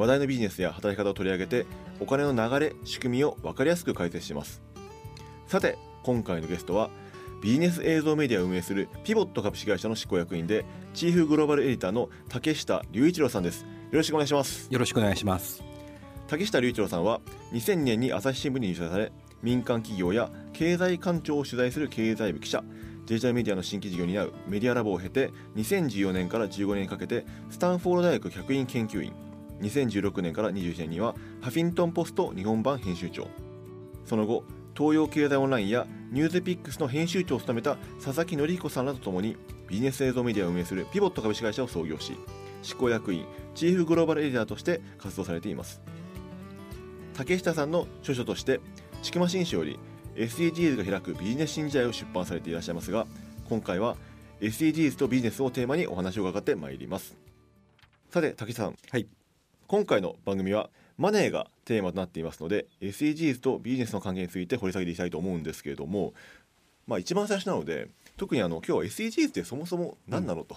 話題のビジネスや働き方を取り上げてお金の流れ仕組みを分かりやすく解説します。さて今回のゲストはビジネス映像メディアを運営するピボット株式会社の執行役員でチーフグローバルエディターの竹下隆一郎さんです。よろしくお願いします。よろしくお願いします。竹下隆一郎さんは2000年に朝日新聞に入社され民間企業や経済官庁を取材する経済部記者デジタルメディアの新規事業に担うメディアラボを経て2014年から15年にかけてスタンフォード大学客員研究員2016年から21年にはハフィントンポスト日本版編集長。その後東洋経済オンラインやニュースピックスの編集長を務めた佐々木則彦さんらとともにビジネス映像メディアを運営するピボット株式会社を創業し執行役員チーフグローバルエディターとして活動されています。竹下さんの著書として「ちくま新書」より SDGs が開くビジネス新時代を出版されていらっしゃいますが今回は SDGs とビジネスをテーマにお話を伺ってまいります。さて竹下さん、はい、今回の番組はマネーがテーマとなっていますので SDGs とビジネスの関係について掘り下げていきたいと思うんですけれどもまあ一番最初なので特にあの今日は SDGs ってそもそも何なの、と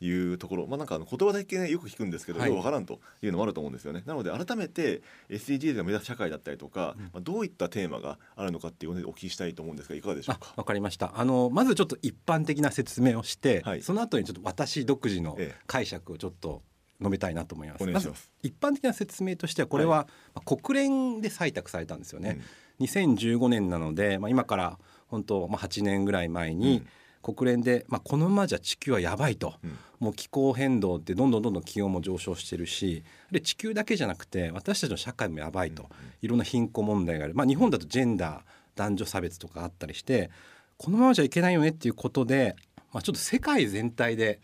いうところ、まあなんかあの言葉だけねよく聞くんですけど、よくわからんというのもあると思うんですよね。なので改めて SDGs が目指す社会だったりとか、まあどういったテーマがあるのかっていうのでお聞きしたいと思うんですがいかがでしょうか？わかりました。あのまずちょっと一般的な説明をして、はい、その後にちょっと私独自の解釈をちょっと述べたいなと思います。まず一般的な説明としてはこれは、はい、国連で採択されたんですよね。うん、2015年なので、まあ今から本当まあ8年ぐらい前に、うん。国連で、まあ、このままじゃ地球はやばいと、うん、もう気候変動ってどんどんどんどん気温も上昇してるしで地球だけじゃなくて私たちの社会もやばいと、うん、いろんな貧困問題がある、まあ、日本だとジェンダー男女差別とかあったりしてこのままじゃいけないよねっていうことで、まあ、ちょっと世界全体で、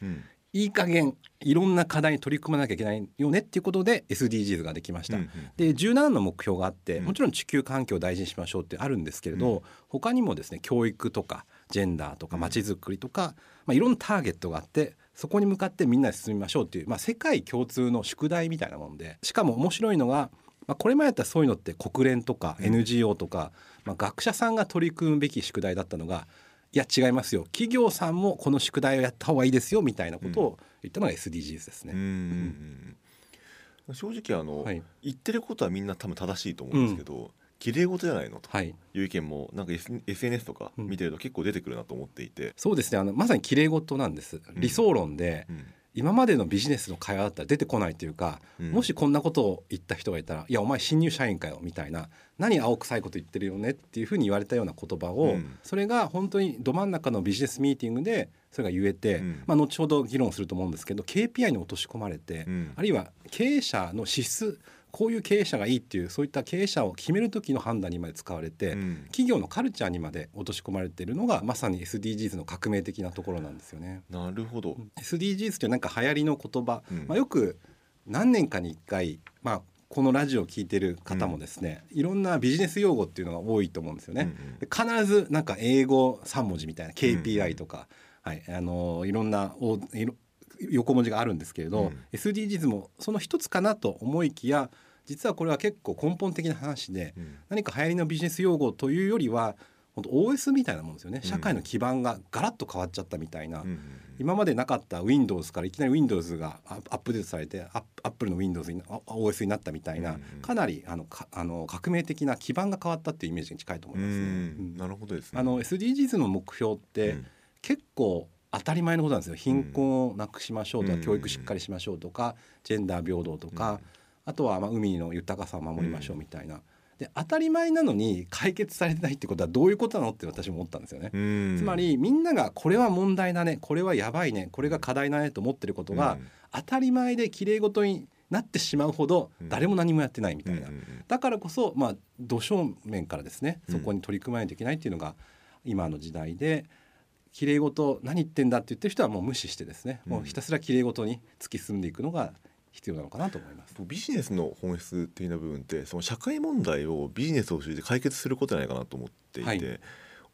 いい加減いろんな課題に取り組まなきゃいけないよねっていうことで SDGs ができました。うんうん、で17の目標があって、もちろん地球環境を大事にしましょうってあるんですけれど、うん、他にもですね教育とかジェンダーとかまちづくりとか、まあ、いろんなターゲットがあってそこに向かってみんなで進みましょうっていう、まあ、世界共通の宿題みたいなもんでしかも面白いのが、まあ、これまでやったらそういうのって国連とか NGO とか、まあ、学者さんが取り組むべき宿題だったのがいや違いますよ。企業さんもこの宿題をやった方がいいですよみたいなことを言ったのが SDGs ですね。うん正直あの、はい、言ってることはみんな多分正しいと思うんですけど、うん。綺麗事じゃないのと。い。う意見もなんか SNS とか見てると結構出てくるなと思っていて、うん、そうですね。あのまさに綺麗事なんです。理想論で、うん、今までのビジネスの会話だったら出てこないというか、うん、もしこんなことを言った人がいたら「いやお前新入社員かよ」みたいな「何青臭いこと言ってるよね」っていうふうに言われたような言葉を、それが本当にど真ん中のビジネスミーティングでそれが言えて、まあ、後ほど議論すると思うんですけど KPI に落とし込まれて、あるいは経営者の資質こういう経営者がいいっていうそういった経営者を決める時の判断にまで使われて、うん、企業のカルチャーにまで落とし込まれているのがまさに SDGs の革命的なところなんですよね。なるほど。SDGs ってなんか流行りの言葉、うん、まあ、よく何年かに1回、まあ、このラジオを聞いてる方もですね、うん、いろんなビジネス用語っていうのが多いと思うんですよね。うんうん、必ずなんか英語3文字みたいな KPI とか、はい、あのいろんなおいろ横文字があるんですけれど、うん、SDGs もその一つかなと思いきや実はこれは結構根本的な話で、うん、何か流行りのビジネス用語というよりは本当 OS みたいなもんですよね。社会の基盤がガラッと変わっちゃったみたいな、うん、今までなかった Windows からいきなり Windows がアップデートされてアップルの Windows に OS になったみたいな、うん、かなりあのかあの革命的な基盤が変わったっていうイメージに近いと思いますね。なるほどですね。あの SDGs の目標って、結構当たり前のことなんですよ。貧困をなくしましょうとか、教育しっかりしましょうとかジェンダー平等とか、あとはまあ海の豊かさを守りましょうみたいな。で当たり前なのに解決されてないってことはどういうことなのって私も思ったんですよね。つまりみんながこれは問題だねこれはやばいねこれが課題だねと思ってることが当たり前できれい事になってしまうほど誰も何もやってないみたいな、だからこそまあ土正面からですねそこに取り組まないといけないっていうのが今の時代で。きれい事何言ってんだって言ってる人はもう無視してですね、もうひたすらきれい事に突き進んでいくのが必要なのかなと思います。ビジネスの本質的な部分ってその社会問題をビジネスを通じて解決することじゃないかなと思っていて、はい。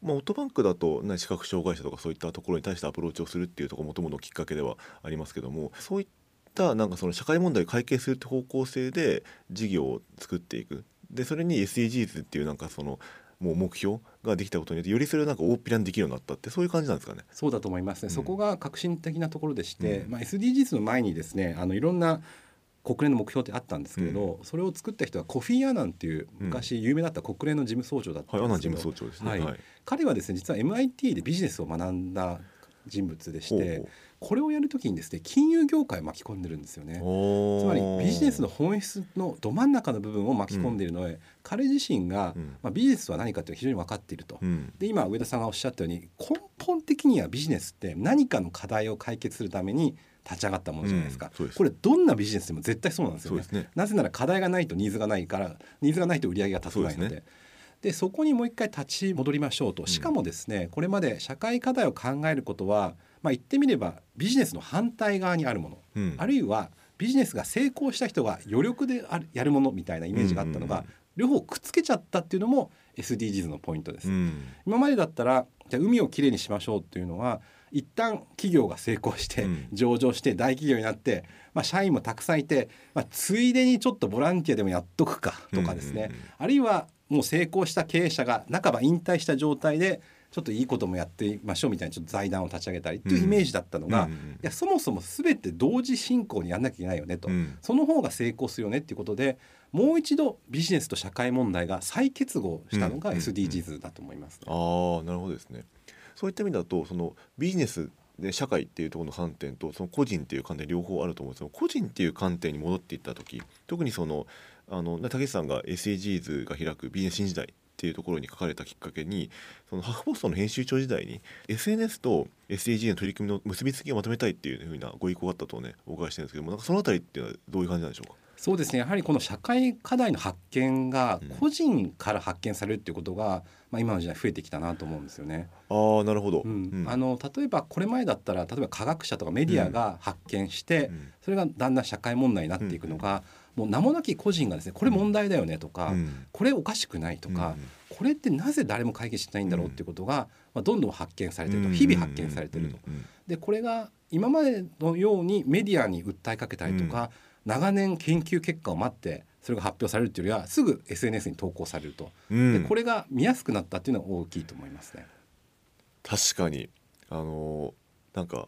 まあ、オートバンクだと、ね、視覚障害者とかそういったところに対してアプローチをするっていうところもともとのきっかけではありますけどもそういったなんかその社会問題を解決するって方向性で事業を作っていく。でそれに SDGs っていうなんかそのもう目標ができたことによってよりそれをなんか大っぴらにできるようになったってそういう感じなんですかね。そうだと思いますね、うん。そこが革新的なところでして、うん。まあ、SDGs の前にですねあのいろんな国連の目標ってあったんですけれど、それを作った人はコフィー・アナンっていう昔有名だった国連の事務総長だったはい、アナんですけど、事務総長ですね。はい。はい。彼はですね実は MIT でビジネスを学んだ人物でしてこれをやるときにですね金融業界を巻き込んでるんですよね。つまりビジネスの本質のど真ん中の部分を巻き込んでいるので、彼自身が、うん。まあ、ビジネスは何かという非常に分かっていると。うん。で今上田さんがおっしゃったように根本的にはビジネスって何かの課題を解決するために立ち上がったものじゃないですか、うんです。これどんなビジネスでも絶対そうなんですよね。ね。なぜなら課題がないとニーズがないからニーズがないと売り上げが立たないのででそこにもう一回立ち戻りましょうと。しかもですね、これまで社会課題を考えることは、まあ、言ってみればビジネスの反対側にあるもの、うん。あるいはビジネスが成功した人が余力であるやるものみたいなイメージがあったのが、両方くっつけちゃったっていうのも SDGs のポイントです。うん。今までだったらじゃあ海をきれいにしましょうっていうのは一旦企業が成功してうん。上場して大企業になって、まあ、社員もたくさんいて、まあ、ついでにちょっとボランティアでもやっとくかとかですね、あるいはもう成功した経営者が半ば引退した状態でちょっといいこともやってみましょうみたいなちょっと財団を立ち上げたりっていうイメージだったのが、うんうんうんいやそもそも全て同時進行にやんなきゃいけないよねと、うん。その方が成功するよねっていうことでもう一度ビジネスと社会問題が再結合したのがうんうんうん SDGs だと思います。ああなるほどですね。そういった意味だとそのビジネスで社会っていうところの観点とその個人っていう観点両方あると思うんですけど個人っていう観点に戻っていった時特にそのあの竹内さんが SDGs が開くビジネス新時代っていうところに書かれたきっかけにそのハフポストの編集長時代に SNS と SDGs の取り組みの結びつきをまとめたいっていうふうなご意向があったとねお伺いしてるんですけどもなんかその辺りっていうのはどういう感じなんでしょうか？そうですね。やはりこの社会課題の発見がうん。個人から発見されるっていうことが、まあ、今の時代増えてきたなと思うんですよね。ああなるほど、うん。うん。あの例えばこれ前だったら例えば科学者とかメディアが発見して、うん。それがだんだん社会問題になっていくのが、もう名もなき個人がですねこれ問題だよねとか、うん。これおかしくないとか、これってなぜ誰も解決しないんだろうっていうことが、まあ、どんどん発見されてると日々発見されてると。うん。うん。でこれが今までのようにメディアに訴えかけたりとか、長年研究結果を待ってそれが発表されるっていうよりはすぐ SNS に投稿されると、うん。でこれが見やすくなったっていうのは大きいと思いますね。確かに。あのーなんか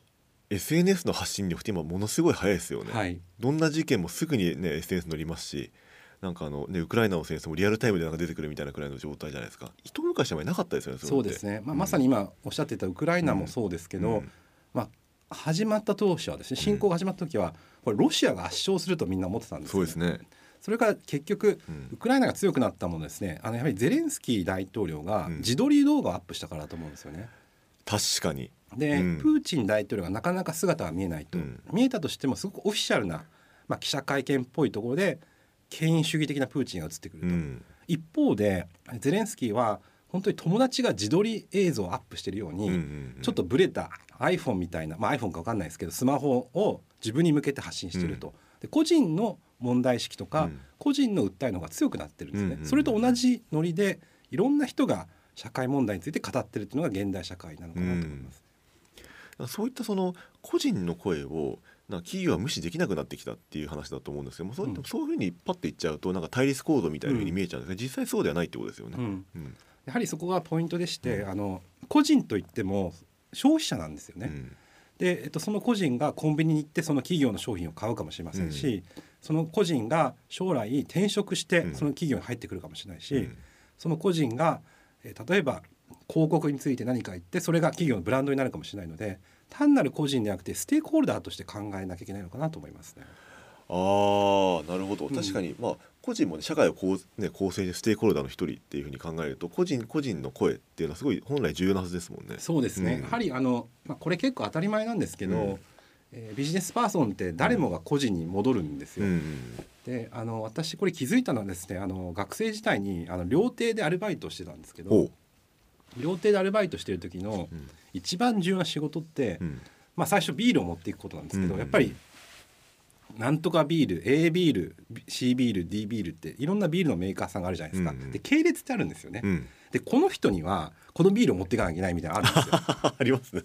SNS の発信力って今ものすごい早いですよね、はい、どんな事件もすぐにね SNS 乗りますしなんかあのねウクライナの戦争もリアルタイムでなんか出てくるみたいなくらいの状態じゃないですか。一昔前なかったですよねそうですね、まあ、まさに今おっしゃっていたウクライナもそうですけど、うん。まあ、始まった当初はですね侵攻が始まった時はこれロシアが圧勝するとみんな思ってたんですよそうですね、それから結局うん。ウクライナが強くなったものですね。あのやはりゼレンスキー大統領がうん。自撮り動画をアップしたからだと思うんですよね。確かに。で、うん。プーチン大統領がなかなか姿が見えないと、うん。見えたとしてもすごくオフィシャルな、まあ、記者会見っぽいところで権威主義的なプーチンが映ってくると、うん。一方でゼレンスキーは本当に友達が自撮り映像をアップしてるように、うんうんうん。ちょっとブレた iPhone みたいな、まあ、iPhone か分かんないですけどスマホを自分に向けて発信してると、で個人の問題意識とか、うん。個人の訴えの方が強くなってるんですね、うんうんうん。それと同じノリでいろんな人が社会問題について語ってるっていうのが現代社会なのかなと思います。そういったその個人の声をなんか企業は無視できなくなってきたっていう話だと思うんですけどもそう,、うん。そういうふうにパッて言っちゃうとなんか対立構造みたいなふうに見えちゃうんですが、実際そうではないってことですよね。うん。うんやはりそこがポイントでして、うん。あの個人といっても消費者なんですよね。うん。で、えっと、その個人がコンビニに行ってその企業の商品を買うかもしれませんし、その個人が将来転職してうん。その企業に入ってくるかもしれないし、うん。その個人が、えー例えば広告について何か言ってそれが企業のブランドになるかもしれないので単なる個人ではなくてステークホルダーとして考えなきゃいけないのかなと思いますね。あーなるほど。うん。確かに、まあ個人も、ね、社会をこう、ね、構成ステークホルダーの一人っていうふうに考えると個人個人の声っていうのはすごい本来重要なはずですもんね。そうですね、うん。やはりあの、まあ、これ結構当たり前なんですけど、うん。えービジネスパーソンって誰もが個人に戻るんですよ。うん。であの私これ気づいたのはですねあの学生時代にあの料亭でアルバイトをしてたんですけど料亭でアルバイトしてる時のうん。一番重要な仕事って、うん。まあ、最初ビールを持っていくことなんですけど、うん。やっぱりなんとかビール A ビール C ビール D ビールっていろんなビールのメーカーさんがあるじゃないですか、うんうん。で系列ってあるんですよね、うん。でこの人にはこのビールを持っていかなきゃいけないみたいなのあるんですよ。ありますね。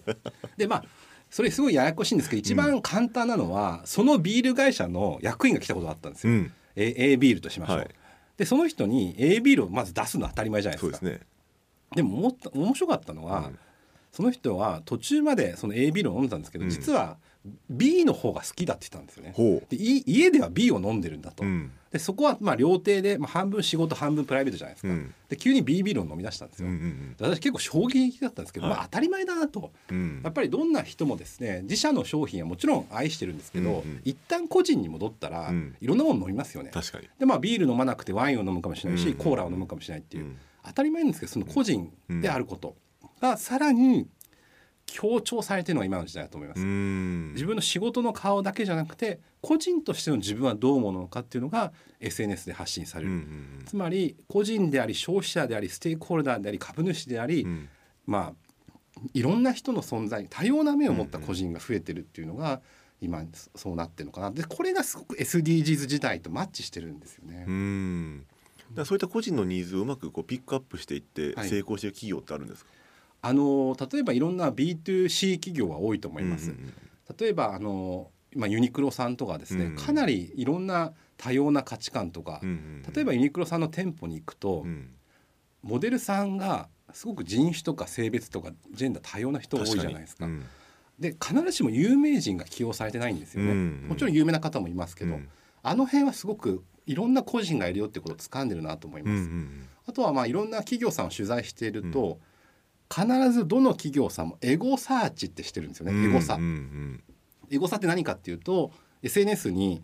でまあそれすごいややこしいんですけど一番簡単なのは、そのビール会社の役員が来たことがあったんですよ、うん。A, A ビールとしましょう、はい。でその人に A ビールをまず出すのは当たり前じゃないですか。そうですねでもも面白かったのは、うん。その人は途中までその A ビールを飲んでたんですけど、うん。実は B の方が好きだって言ったんですよね。ほでい家では B を飲んでるんだと、ううん。でそこはまあ料亭で、まあ、半分仕事半分プライベートじゃないですか、うん。で急に B ビールを飲み出したんですうんうよ、ん。で私結構衝撃的だったんですけど、はい。まあ、当たり前だなと。うん。やっぱりどんな人もですね自社の商品はもちろん愛してるんですけど、うんうん。一旦個人に戻ったら、うん。いろんなもの飲みますよね。確かに。でまあビール飲まなくてワインを飲むかもしれないし、うんうん。コーラを飲むかもしれないっていう、うん。当たり前なんですけどその個人であることがさらに強調されてるのが今の時代だと思います、うん。自分の仕事の顔だけじゃなくて個人としての自分はどう思うのかっていうのが SNS で発信される、うんうんつまり個人であり消費者でありステークホルダーであり株主であり、うん。まあいろんな人の存在多様な目を持った個人が増えてるっていうのが今そうなってるのかな。でこれがすごく SDGs 時代とマッチしてるんですよね。うん。だそういった個人のニーズをうまくこうピックアップしていってはい。成功している企業ってあるんですか、あの例えばいろんな B2C 企業は多いと思います。うん例えばあの、まあ、ユニクロさんとかですね、うんかなりいろんな多様な価値観とか、うんうん例えばユニクロさんの店舗に行くと、うんモデルさんがすごく人種とか性別とかジェンダー多様な人多いじゃないですか。確にで必ずしも有名人が起用されてないんですよね。うんうんもちろん有名な方もいますけど、うんあの辺はすごくいろんな個人がいるよってことを掴んでるなと思いうんます。うんあとはまあいろんな企業さんを取材していると、必ずどの企業さんもエゴサーチってしてるんですよね、エゴサ。うんうん。エゴサって何かっていうと SNS に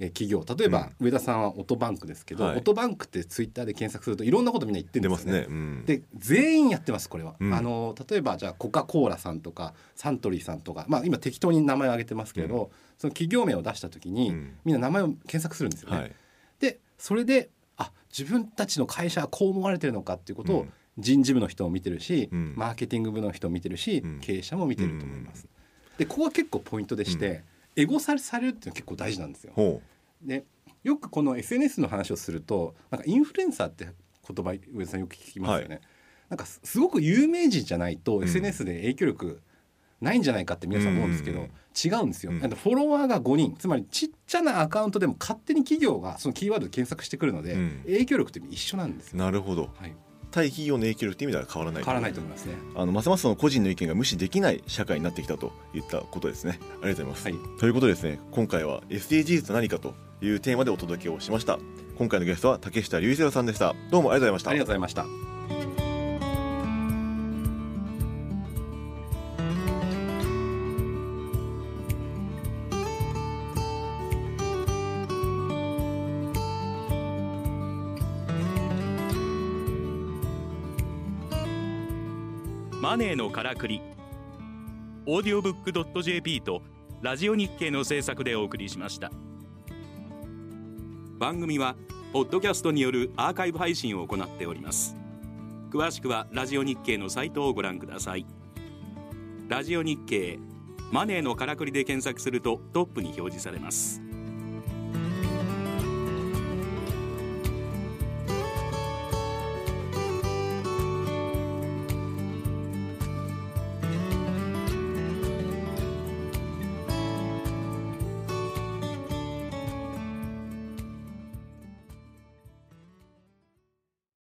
え企業例えば上田さんはオトバンクですけど、はい。オトバンクってツイッターで検索するといろんなことみんな言って出るんですよね。ますね、うん、で全員やってますこれは、うん。あの例えばじゃあコカ・コーラさんとかサントリーさんとか、まあ、今適当に名前を挙げてますけれど、その企業名を出した時に、うん。みんな名前を検索するんですよね。はい。でそれであ自分たちの会社はこう思われてるのかっていうことをうん人事部の人も見てるし、うん。マーケティング部の人も見てるし、うん。経営者も見てると思います。でここが結構ポイントでして、エゴサされるっていうのは結構大事なんですよ。ほでよくこの SNS の話をするとなんかインフルエンサーって言葉上田さんよく聞きますよね。なんかすすごく有名人じゃないとん。SNS で影響力ないんじゃないかって皆さん思うんですけど、うん違うんですよ、うん。フォロワーが5人。つまりちっちゃなアカウントでも勝手に企業がそのキーワードで検索してくるので、うん。影響力って一緒なんですうよ。なるほど。はい、対企業の影響力っていう意味では変わらない変わらないと思いますね。あのますますその個人の意見が無視できない社会になってきたといったことですね。ありがとうございます、はい。ということでですね。今回は SDGs と何かというテーマでお届けをしました。今回のゲストは竹下隆一郎さんでした。どうもありがとうございました。ありがとうございました。マネーのからくり。オーディオブックドット .jp とラジオ日経の制作でお送りしました。番組はポッドキャストによるアーカイブ配信を行っております。詳しくはラジオ日経のサイトをご覧ください。ラジオ日経マネーのからくりで検索するとトップに表示されます。